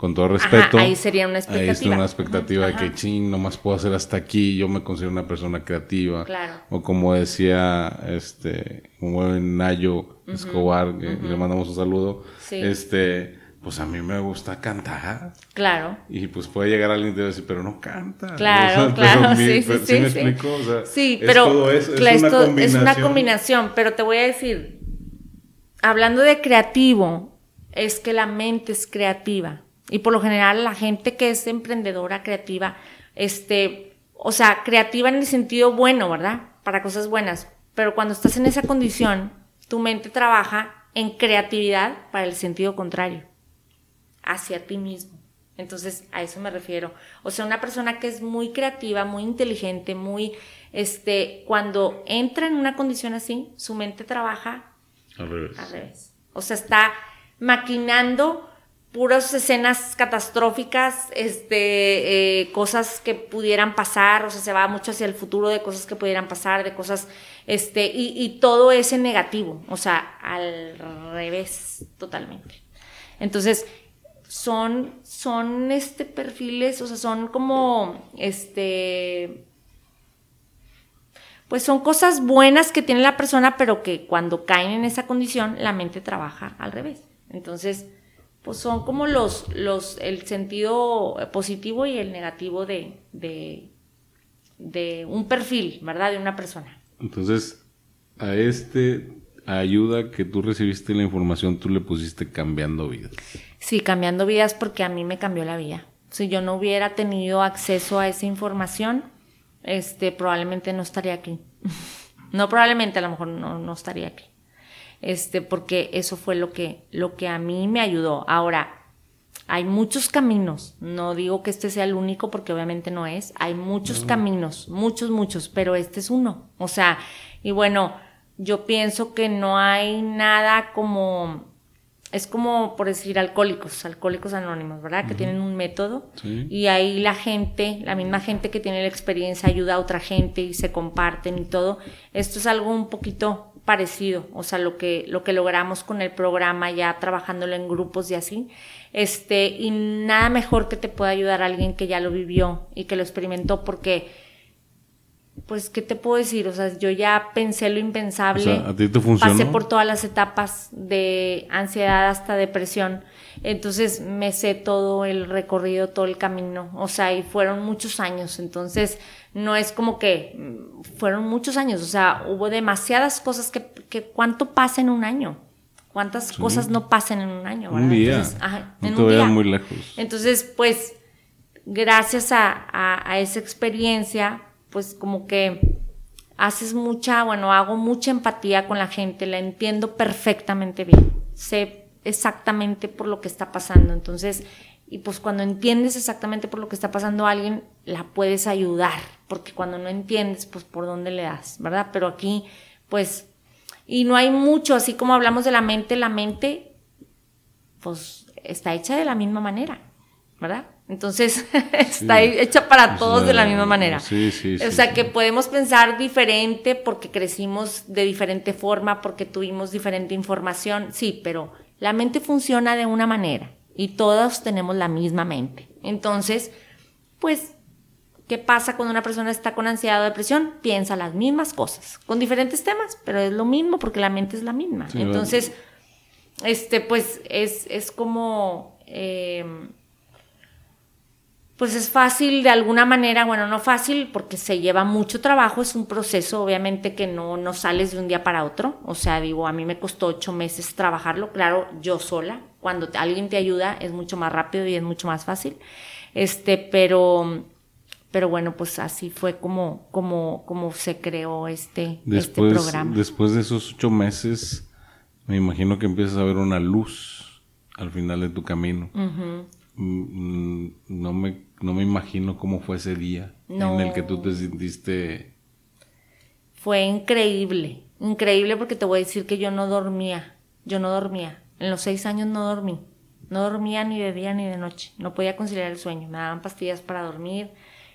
con todo respeto. ahí sería una expectativa. Ahí es una expectativa de que, ching, nomás puedo hacer hasta aquí, yo me considero una persona creativa. Claro. O como decía, este, como Nayo Escobar, que le mandamos un saludo, este, pues a mí me gusta cantar. Claro. Y pues puede llegar alguien y decir, pero no canta. <laughs> Claro, claro, sí, sí, sí, me explico? O sea, sí, pero es, es, una combinación. es una combinación, pero te voy a decir, hablando de creativo, es que la mente es creativa. Y por lo general la gente que es emprendedora, creativa, este, o sea, creativa en el sentido bueno, ¿verdad? Para cosas buenas. Pero cuando estás en esa condición, tu mente trabaja en creatividad para el sentido contrario, hacia ti mismo. Entonces, a eso me refiero. O sea, una persona que es muy creativa, muy inteligente, muy, este, cuando entra en una condición así, su mente trabaja al revés. Al revés. O sea, está maquinando puras escenas catastróficas, este, eh, cosas que pudieran pasar, o sea, se va mucho hacia el futuro de cosas que pudieran pasar, de cosas, este, y, todo es en negativo, o sea, al revés, totalmente. Entonces, son, son, este, perfiles, o sea, son como, este, pues son cosas buenas que tiene la persona, pero que cuando caen en esa condición, la mente trabaja al revés. Entonces, pues son como los, los, el sentido positivo y el negativo de, de, de un perfil, ¿verdad? De una persona. Entonces, a este ayuda que tú recibiste la información, tú le pusiste cambiando vidas. Sí, cambiando vidas porque a mí me cambió la vida. Si yo no hubiera tenido acceso a esa información, este, probablemente no estaría aquí. <laughs> no probablemente, a lo mejor no, no estaría aquí este, porque eso fue lo que, lo que a mí me ayudó. Ahora, hay muchos caminos, no digo que este sea el único porque obviamente no es, hay muchos caminos, muchos, muchos, pero este es uno. O sea, y bueno, yo pienso que no hay nada como es como por decir alcohólicos, alcohólicos anónimos, ¿verdad? Que tienen un método y ahí la gente, la misma gente que tiene la experiencia ayuda a otra gente y se comparten y todo. Esto es algo un poquito parecido, o sea, lo que, lo que logramos con el programa ya trabajándolo en grupos y así. Este, y nada mejor que te pueda ayudar a alguien que ya lo vivió y que lo experimentó porque pues, ¿qué te puedo decir? O sea, yo ya pensé lo impensable. ¿a ti te funcionó? Pasé por todas las etapas de ansiedad hasta depresión. Entonces me sé todo el recorrido, todo el camino. O sea, y fueron muchos años. Entonces, no es como que mm, fueron muchos años. O sea, hubo demasiadas cosas que, que ¿cuánto pasa en un año? ¿Cuántas cosas no pasan en un año? Un día. no te un muy lejos. Entonces, pues, gracias a, a esa experiencia, pues como que haces mucha, bueno, hago mucha empatía con la gente, la entiendo perfectamente bien, sé exactamente por lo que está pasando, entonces, y pues cuando entiendes exactamente por lo que está pasando a alguien, la puedes ayudar, porque cuando no entiendes, pues por dónde le das, ¿verdad? Pero aquí, pues, y no hay mucho, así como hablamos de la mente, la mente, pues, está hecha de la misma manera, ¿verdad? Entonces, <laughs> está hecha para todos de la misma manera. Sí, sí, o sea, que podemos pensar diferente porque crecimos de diferente forma, porque tuvimos diferente información, sí, pero la mente funciona de una manera y todos tenemos la misma mente. Entonces, pues, ¿qué pasa cuando una persona está con ansiedad o depresión? Piensa las mismas cosas, con diferentes temas, pero es lo mismo porque la mente es la misma. Entonces, este, pues, es, es como... Eh, pues es fácil de alguna manera, bueno, no fácil porque se lleva mucho trabajo, es un proceso obviamente que no, no sales de un día para otro, o sea, digo, a mí me costó ocho meses trabajarlo, claro, yo sola, cuando alguien te ayuda es mucho más rápido y es mucho más fácil, este, pero, pero bueno, pues así fue como, como, como se creó este, este programa. Después de esos ocho meses, me imagino que empiezas a ver una luz al final de tu camino. Mm, mm, no me, no me imagino cómo fue ese día en el que tú te sentiste. Fue increíble, increíble porque te voy a decir que yo no dormía, yo no dormía. En los seis años no dormí, no dormía ni de día ni de noche, no podía conciliar el sueño, me daban pastillas para dormir,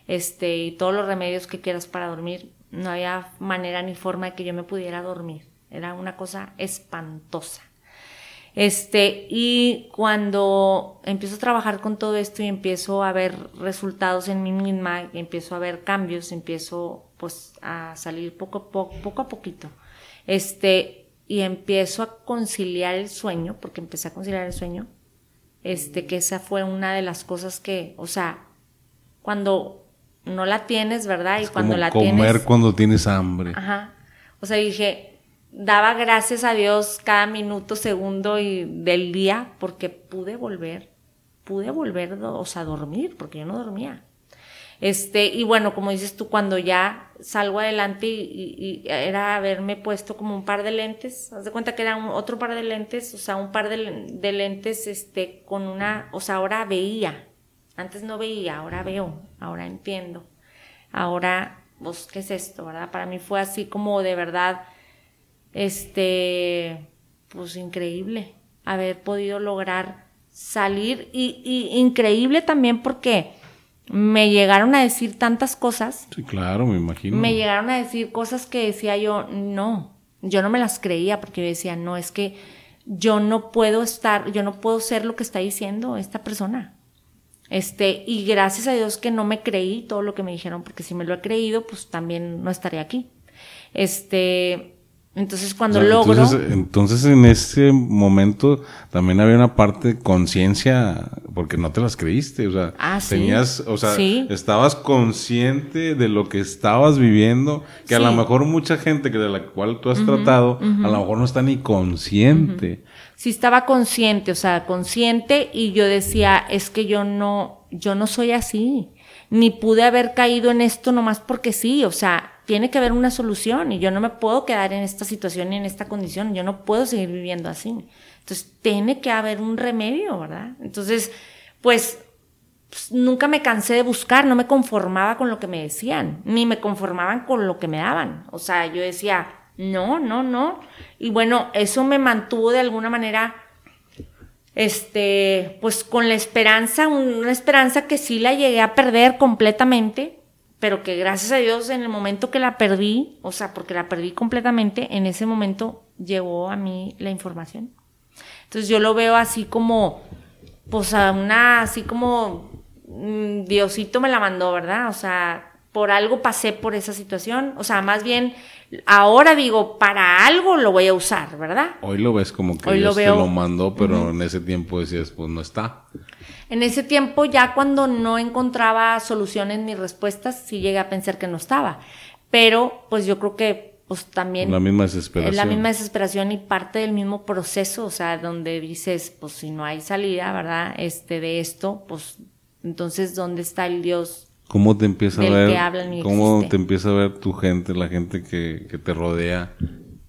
este, y todos los remedios que quieras para dormir, no había manera ni forma de que yo me pudiera dormir, era una cosa espantosa. Este, y cuando empiezo a trabajar con todo esto y empiezo a ver resultados en mí misma, empiezo a ver cambios, empiezo pues a salir poco a poco, poco a poquito. Este, y empiezo a conciliar el sueño, porque empecé a conciliar el sueño, este, que esa fue una de las cosas que, o sea, cuando no la tienes, ¿verdad? Y cuando la tienes. Comer cuando tienes hambre. Ajá. O sea, dije, daba gracias a Dios cada minuto, segundo y del día porque pude volver, pude volver, o sea, dormir, porque yo no dormía. Este, y bueno, como dices tú, cuando ya salgo adelante y, era haberme puesto como un par de lentes, haz de cuenta que era otro par de lentes, o sea, un par de, de lentes, este, con una, o sea, ahora veía, antes no veía, ahora veo, ahora entiendo, ahora, pues, ¿qué es esto, verdad? Para mí fue así como de verdad, este, pues increíble haber podido lograr salir y, increíble también porque me llegaron a decir tantas cosas. Sí, claro, me imagino. Me llegaron a decir cosas que decía yo, no, yo no me las creía porque yo decía, no, es que yo no puedo estar, yo no puedo ser lo que está diciendo esta persona. Este, y gracias a Dios que no me creí todo lo que me dijeron, porque si me lo he creído, pues también no estaría aquí. Este, entonces cuando logro... Entonces, en ese momento también había una parte de conciencia, porque no te las creíste, o sea, ah, tenías, o sea, estabas consciente de lo que estabas viviendo, que a lo mejor mucha gente que de la cual tú has tratado, a lo mejor no está ni consciente. Sí estaba consciente, o sea, consciente y yo decía, es que yo no, yo no soy así, ni pude haber caído en esto nomás porque sí, o sea, tiene que haber una solución y yo no me puedo quedar en esta situación y en esta condición, yo no puedo seguir viviendo así. Entonces, tiene que haber un remedio, ¿verdad? Entonces, pues, pues, nunca me cansé de buscar, no me conformaba con lo que me decían, ni me conformaban con lo que me daban. O sea, yo decía, no, no, no. Y bueno, eso me mantuvo de alguna manera este, pues con la esperanza, una esperanza que sí la llegué a perder completamente, pero que gracias a Dios en el momento que la perdí, o sea, porque la perdí completamente, en ese momento llegó a mí la información. Entonces yo lo veo así como, pues a una, así como mm, Diosito me la mandó, ¿verdad? O sea, por algo pasé por esa situación, o sea, más bien ahora digo, para algo lo voy a usar, ¿verdad? Hoy lo ves como que Dios te lo mandó, pero en ese tiempo decías, pues no está. En ese tiempo ya cuando no encontraba soluciones ni respuestas, sí llegué a pensar que no estaba. Pero pues yo creo que pues también... La misma desesperación. Es la misma desesperación y parte del mismo proceso, o sea, donde dices, pues si no hay salida, ¿verdad? Este, de esto, pues entonces, ¿dónde está el Dios ¿Cómo te empieza a ver? ¿Cómo te empieza a ver tu gente, la gente que, que, te rodea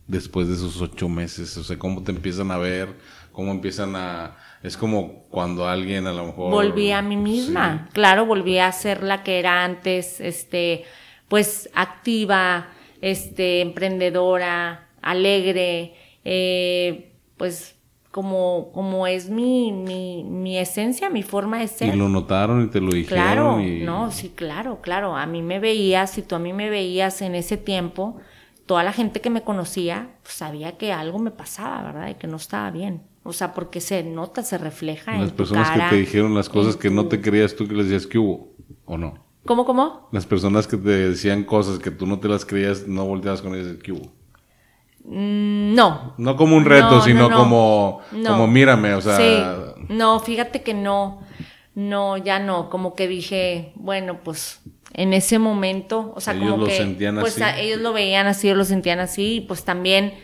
después de esos ocho meses? O sea, ¿cómo te empiezan a ver? ¿Cómo empiezan a...? Es como cuando alguien a lo mejor... Volví a mí misma. Claro, volví a ser la que era antes, este, pues activa, este, emprendedora, alegre, eh, pues como, como es mi, mi, mi, esencia, mi forma de ser. Y lo notaron y te lo dijeron. Claro, no, sí, claro, claro. A mí me veías, si tú a mí me veías en ese tiempo, toda la gente que me conocía pues, sabía que algo me pasaba, ¿verdad? Y que no estaba bien. O sea, porque se nota, se refleja las en Las personas que te dijeron las cosas que no te creías tú que les decías que hubo, ¿o no? ¿Cómo, cómo? Las personas que te decían cosas que tú no te las creías, no volteabas con ellas que hubo. Mm, no. No como un reto, sino como, como mírame, o sea. Sí. No, fíjate que no, no, ya no, como que dije, bueno, pues en ese momento, o sea, ellos como lo que sentían pues ellos lo veían así, ellos lo sentían así, y pues también,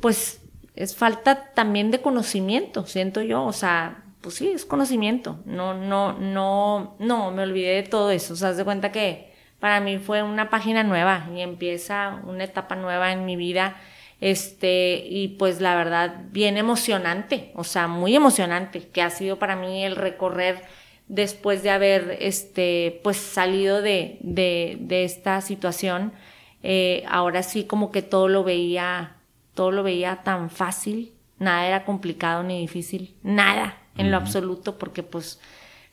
pues es falta también de conocimiento, siento yo, o sea, pues sí, es conocimiento, no, no, no, no, me olvidé de todo eso, o sea, haz de cuenta que para mí fue una página nueva y empieza una etapa nueva en mi vida este, y pues la verdad, bien emocionante, o sea, muy emocionante, que ha sido para mí el recorrer después de haber, este, pues salido de, de, de esta situación. Eh, ahora sí como que todo lo veía, todo lo veía tan fácil, nada era complicado ni difícil, nada en lo absoluto, porque pues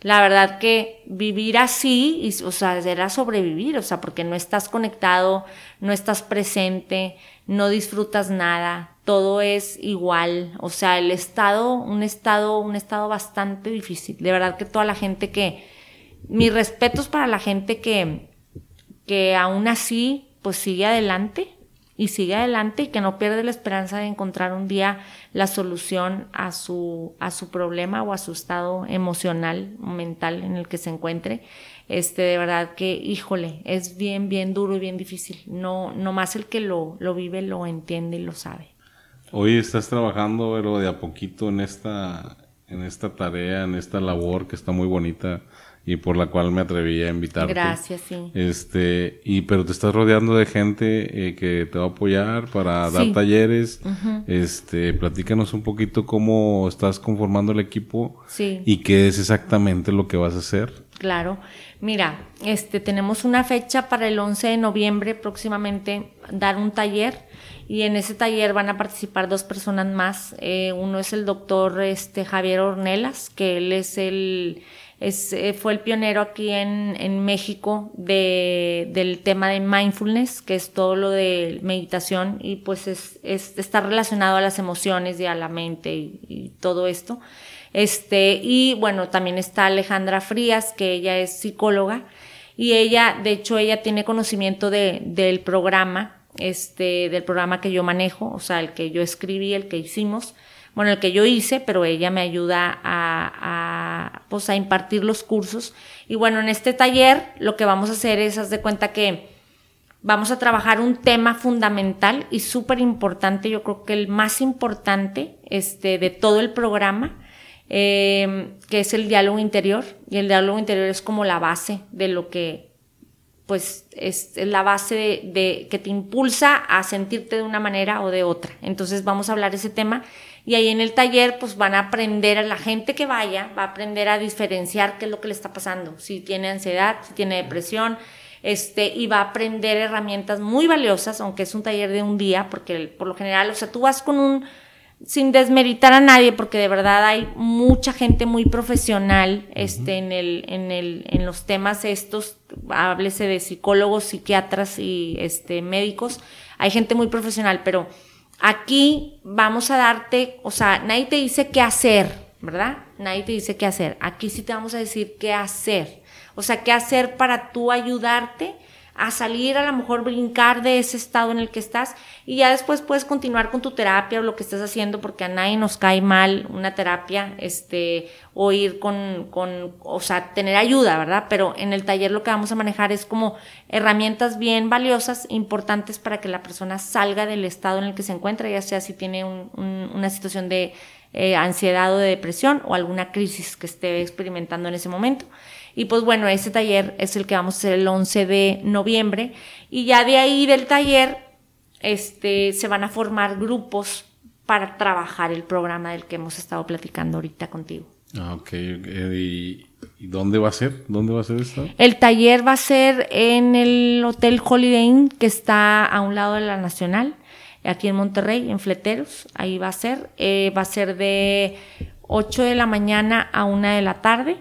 la verdad que vivir así, y, o sea, era sobrevivir, o sea, porque no estás conectado, no estás presente, no disfrutas nada, todo es igual, o sea, el estado, un estado, un estado bastante difícil. De verdad que toda la gente que, mis respetos para la gente que, que aún así, pues sigue adelante, y sigue adelante y que no pierde la esperanza de encontrar un día la solución a su, a su problema o a su estado emocional, mental en el que se encuentre. Este, de verdad que, híjole, es bien, bien duro y bien difícil. No, no más el que lo, lo vive lo entiende y lo sabe. Hoy estás trabajando, pero de a poquito en esta, en esta tarea, en esta labor que está muy bonita y por la cual me atreví a invitarte. Gracias, sí. Este, y pero te estás rodeando de gente eh, que te va a apoyar para dar talleres. Este, platícanos un poquito cómo estás conformando el equipo sí. y qué es exactamente lo que vas a hacer. Claro. Mira, este tenemos una fecha para el 11 de noviembre próximamente dar un taller y en ese taller van a participar dos personas más. Eh, uno es el doctor este Javier Ornelas, que él es el eh, fue el pionero aquí en, México de, del tema de mindfulness, que es todo lo de meditación y pues es, está relacionado a las emociones y a la mente y, todo esto. Este, y bueno, también está Alejandra Frías, que ella es psicóloga y ella, de hecho, ella tiene conocimiento de, del programa, este, del programa que yo manejo, o sea, el que yo escribí, el que hicimos bueno, el que yo hice, pero ella me ayuda a, pues, a impartir los cursos. Y bueno, en este taller lo que vamos a hacer es, haz de cuenta que vamos a trabajar un tema fundamental y súper importante, yo creo que el más importante este, de todo el programa, eh, que es el diálogo interior. Y el diálogo interior es como la base de lo que, pues, es, la base de, de, que te impulsa a sentirte de una manera o de otra. Entonces vamos a hablar de ese tema y ahí en el taller pues van a aprender, a la gente que vaya, va a aprender a diferenciar qué es lo que le está pasando, si tiene ansiedad, si tiene depresión, este, y va a aprender herramientas muy valiosas, aunque es un taller de un día, porque por lo general, o sea, tú vas con un, sin desmeritar a nadie, porque de verdad hay mucha gente muy profesional este, en, el, en, el, en los temas estos, háblese de psicólogos, psiquiatras y este, médicos, hay gente muy profesional, pero aquí vamos a darte, o sea, nadie te dice qué hacer, ¿verdad? Nadie te dice qué hacer. Aquí sí te vamos a decir qué hacer. O sea, qué hacer para tú ayudarte a salir, a lo mejor brincar de ese estado en el que estás y ya después puedes continuar con tu terapia o lo que estés haciendo porque a nadie nos cae mal una terapia, este, o ir con, con, o sea, tener ayuda, ¿verdad? Pero en el taller lo que vamos a manejar es como herramientas bien valiosas, importantes para que la persona salga del estado en el que se encuentra, ya sea si tiene una situación de eh, ansiedad o de depresión o alguna crisis que esté experimentando en ese momento. Y pues bueno, ese taller es el que vamos a hacer el 11 de noviembre. Y ya de ahí del taller este, se van a formar grupos para trabajar el programa del que hemos estado platicando ahorita contigo. Ah, ok. ¿Y, dónde va a ser? ¿Dónde va a ser esto? El taller va a ser en el Hotel Holiday Inn, que está a un lado de la Nacional, aquí en Monterrey, en Fleteros. Ahí va a ser. Eh, va a ser de 8 de la mañana a 1 de la tarde.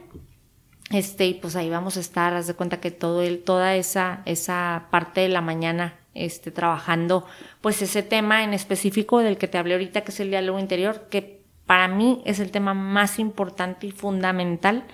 Este, y pues ahí vamos a estar, haz de cuenta que todo el, toda esa, esa parte de la mañana, este, trabajando, pues ese tema en específico del que te hablé ahorita, que es el diálogo interior, que para mí es el tema más importante y fundamental,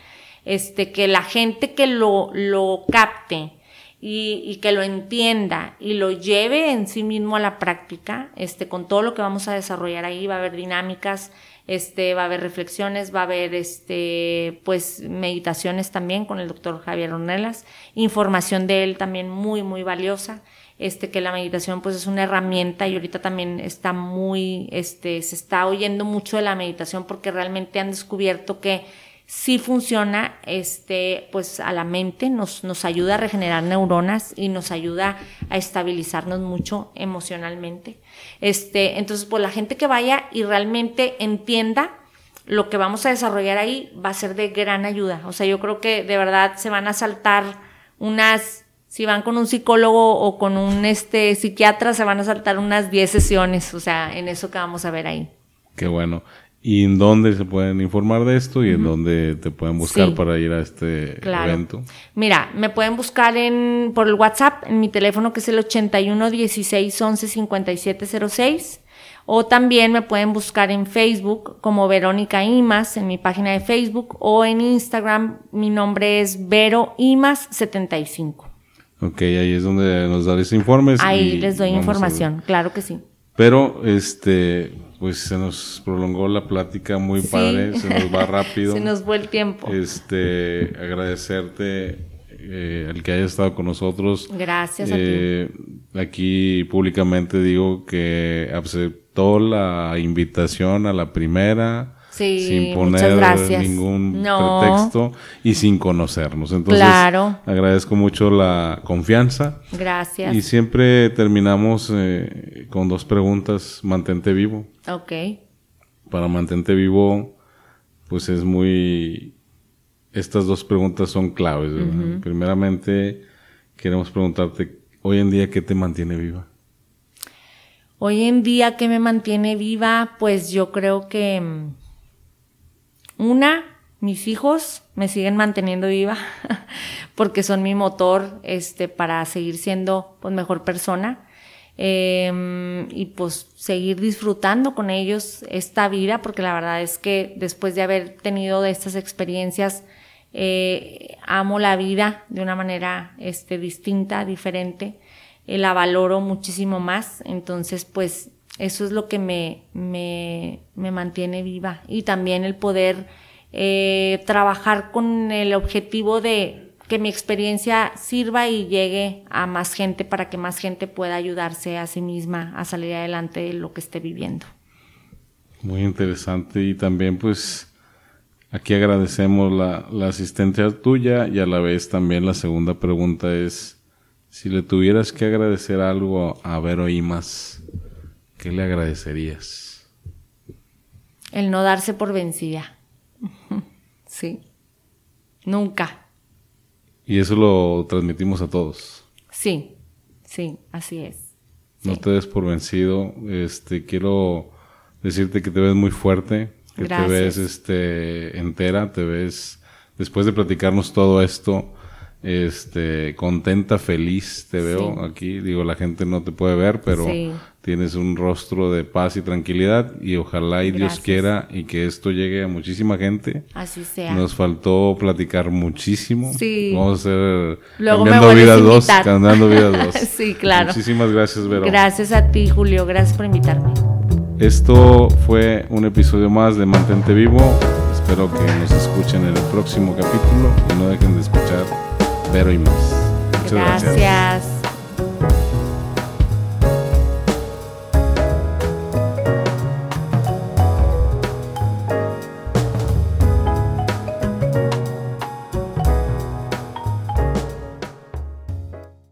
este, que la gente que lo, lo capte, y, y, que lo entienda y lo lleve en sí mismo a la práctica, este, con todo lo que vamos a desarrollar ahí, va a haber dinámicas, este, va a haber reflexiones, va a haber este, pues meditaciones también con el doctor Javier Ornelas, información de él también muy, muy valiosa, este, que la meditación pues es una herramienta y ahorita también está muy, este, se está oyendo mucho de la meditación porque realmente han descubierto que sí funciona este, pues a la mente, nos, nos ayuda a regenerar neuronas y nos ayuda a estabilizarnos mucho emocionalmente. Este, entonces, pues la gente que vaya y realmente entienda lo que vamos a desarrollar ahí va a ser de gran ayuda. O sea, yo creo que de verdad se van a saltar unas, si van con un psicólogo o con un este, psiquiatra, se van a saltar unas 10 sesiones, o sea, en eso que vamos a ver ahí. Qué bueno y en dónde se pueden informar de esto y en dónde te pueden buscar para ir a este evento. Mira, me pueden buscar en por el WhatsApp en mi teléfono que es el 81 16 11 57 06 o también me pueden buscar en Facebook como Verónica Imas en mi página de Facebook o en Instagram mi nombre es Vero Imas 75. Ok, ahí es donde nos das informes. Ahí les doy información, claro que sí. Pero este pues se nos prolongó la plática muy padre, se nos va <laughs> rápido. se nos fue el tiempo. Este, agradecerte eh, el que haya estado con nosotros. Gracias a ti. Eh, aquí públicamente digo que aceptó la invitación a la primera sin poner ningún pretexto y sin conocernos. Entonces, agradezco mucho la confianza. Gracias. Y siempre terminamos eh, con dos preguntas. Mantente vivo. Ok. Para mantente vivo, pues es muy... Estas dos preguntas son claves. Primeramente, queremos preguntarte, hoy en día, ¿qué te mantiene viva? Hoy en día, ¿qué me mantiene viva? Pues yo creo que mm, una, mis hijos me siguen manteniendo viva <laughs> porque son mi motor este, para seguir siendo pues, mejor persona. Em, y pues seguir disfrutando con ellos esta vida porque la verdad es que después de haber tenido estas experiencias eh, amo la vida de una manera este, distinta, diferente, eh, la valoro muchísimo más, entonces pues eso es lo que me, me, me mantiene viva. Y también el poder eh, trabajar con el objetivo de que mi experiencia sirva y llegue a más gente para que más gente pueda ayudarse a sí misma a salir adelante de lo que esté viviendo. Muy interesante y también pues aquí agradecemos la, la asistencia tuya y a la vez también la segunda pregunta es si le tuvieras que agradecer algo a Vero Imas, ¿Qué le agradecerías? El no darse por vencida. <laughs> Sí. Nunca. Y eso lo transmitimos a todos. Sí, sí, así es. No te des por vencido. Este, quiero decirte que te ves muy fuerte, que te Gracias. ves este entera, te ves después de platicarnos todo esto, este contenta, feliz, te veo Sí. aquí, digo, la gente no te puede ver, pero Sí. Tienes un rostro de paz y tranquilidad y ojalá y Dios quiera y que esto llegue a muchísima gente. Así sea. Nos faltó platicar muchísimo. Sí. Vamos a hacer Luego cambiando vida dos, cambiando vida <laughs> dos. Sí, claro. Muchísimas gracias, Vero. Gracias a ti, Julio. Gracias por invitarme. Esto fue un episodio más de Mantente Vivo. Espero que nos escuchen en el próximo capítulo y no dejen de escuchar Vero y más. Muchas gracias. Gracias.